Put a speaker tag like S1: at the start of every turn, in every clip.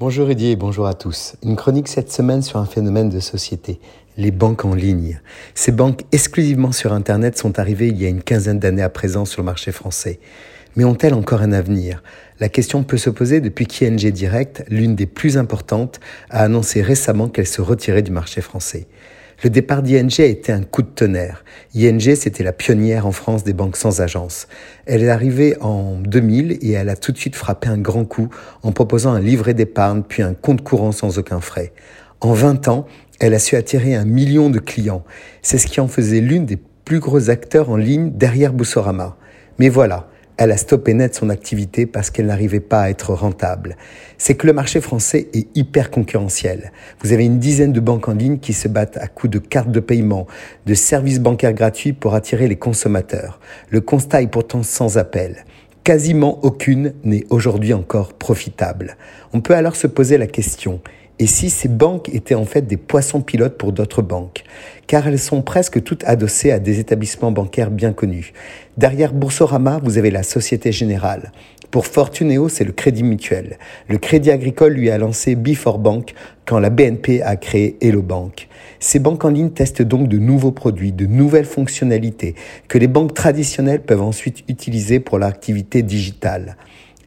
S1: Bonjour Eddie et bonjour à tous. Une chronique cette semaine sur un phénomène de société, les banques en ligne. Ces banques exclusivement sur Internet sont arrivées il y a une quinzaine d'années à présent sur le marché français. Mais ont-elles encore un avenir? La question peut se poser depuis qu'ING Direct, l'une des plus importantes, a annoncé récemment qu'elle se retirait du marché français. Le départ d'ING a été un coup de tonnerre. ING, c'était la pionnière en France des banques sans agence. Elle est arrivée en 2000 et elle a tout de suite frappé un grand coup en proposant un livret d'épargne puis un compte courant sans aucun frais. En 20 ans, elle a su attirer un million de clients. C'est ce qui en faisait l'une des plus gros acteurs en ligne derrière Boussorama. Mais voilà, elle a stoppé net son activité parce qu'elle n'arrivait pas à être rentable. C'est que le marché français est hyper concurrentiel. Vous avez une dizaine de banques en ligne qui se battent à coups de cartes de paiement, de services bancaires gratuits pour attirer les consommateurs. Le constat est pourtant sans appel. Quasiment aucune n'est aujourd'hui encore profitable. On peut alors se poser la question, et si ces banques étaient en fait des poissons pilotes pour d'autres banques? Car elles sont presque toutes adossées à des établissements bancaires bien connus. Derrière Boursorama, vous avez la Société Générale. Pour Fortuneo, c'est le Crédit Mutuel. Le Crédit Agricole lui a lancé Before Bank quand la BNP a créé Hello Bank. Ces banques en ligne testent donc de nouveaux produits, de nouvelles fonctionnalités que les banques traditionnelles peuvent ensuite utiliser pour leur activité digitale.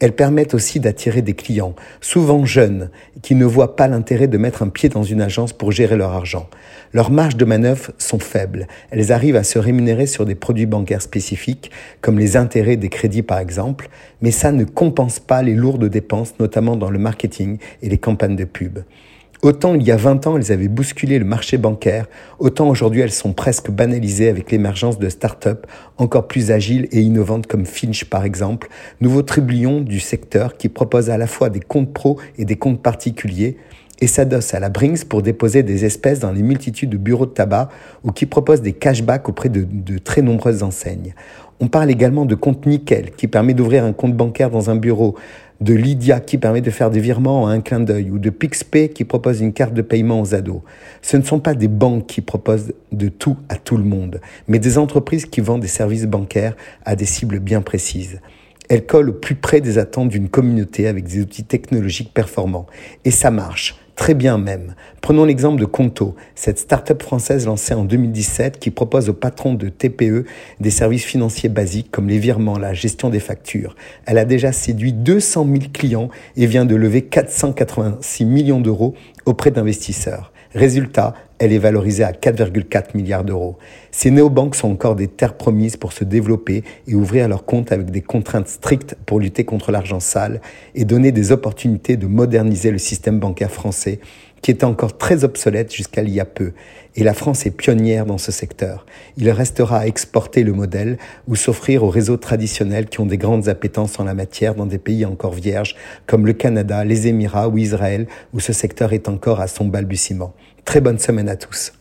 S1: Elles permettent aussi d'attirer des clients, souvent jeunes, qui ne voient pas l'intérêt de mettre un pied dans une agence pour gérer leur argent. Leurs marges de manœuvre sont faibles. Elles arrivent à se rémunérer sur des produits bancaires spécifiques, comme les intérêts des crédits par exemple, mais ça ne compense pas les lourdes dépenses, notamment dans le marketing et les campagnes de pub. Autant il y a 20 ans, elles avaient bousculé le marché bancaire, autant aujourd'hui elles sont presque banalisées avec l'émergence de start-up encore plus agiles et innovantes comme Finch par exemple, nouveau triblion du secteur qui propose à la fois des comptes pro et des comptes particuliers et s'adosse à la Brinks pour déposer des espèces dans les multitudes de bureaux de tabac ou qui propose des cashbacks auprès de, de très nombreuses enseignes. On parle également de compte nickel qui permet d'ouvrir un compte bancaire dans un bureau de Lydia qui permet de faire des virements à un clin d'œil ou de PixPay qui propose une carte de paiement aux ados. Ce ne sont pas des banques qui proposent de tout à tout le monde, mais des entreprises qui vendent des services bancaires à des cibles bien précises. Elles collent au plus près des attentes d'une communauté avec des outils technologiques performants. Et ça marche. Très bien même. Prenons l'exemple de Conto, cette start-up française lancée en 2017 qui propose aux patrons de TPE des services financiers basiques comme les virements, la gestion des factures. Elle a déjà séduit 200 000 clients et vient de lever 486 millions d'euros auprès d'investisseurs. Résultat, elle est valorisée à 4,4 milliards d'euros. Ces néobanques sont encore des terres promises pour se développer et ouvrir leurs comptes avec des contraintes strictes pour lutter contre l'argent sale et donner des opportunités de moderniser le système bancaire français qui était encore très obsolète jusqu'à il y a peu. Et la France est pionnière dans ce secteur. Il restera à exporter le modèle ou s'offrir aux réseaux traditionnels qui ont des grandes appétences en la matière dans des pays encore vierges comme le Canada, les Émirats ou Israël où ce secteur est encore à son balbutiement. Très bonne semaine à tous.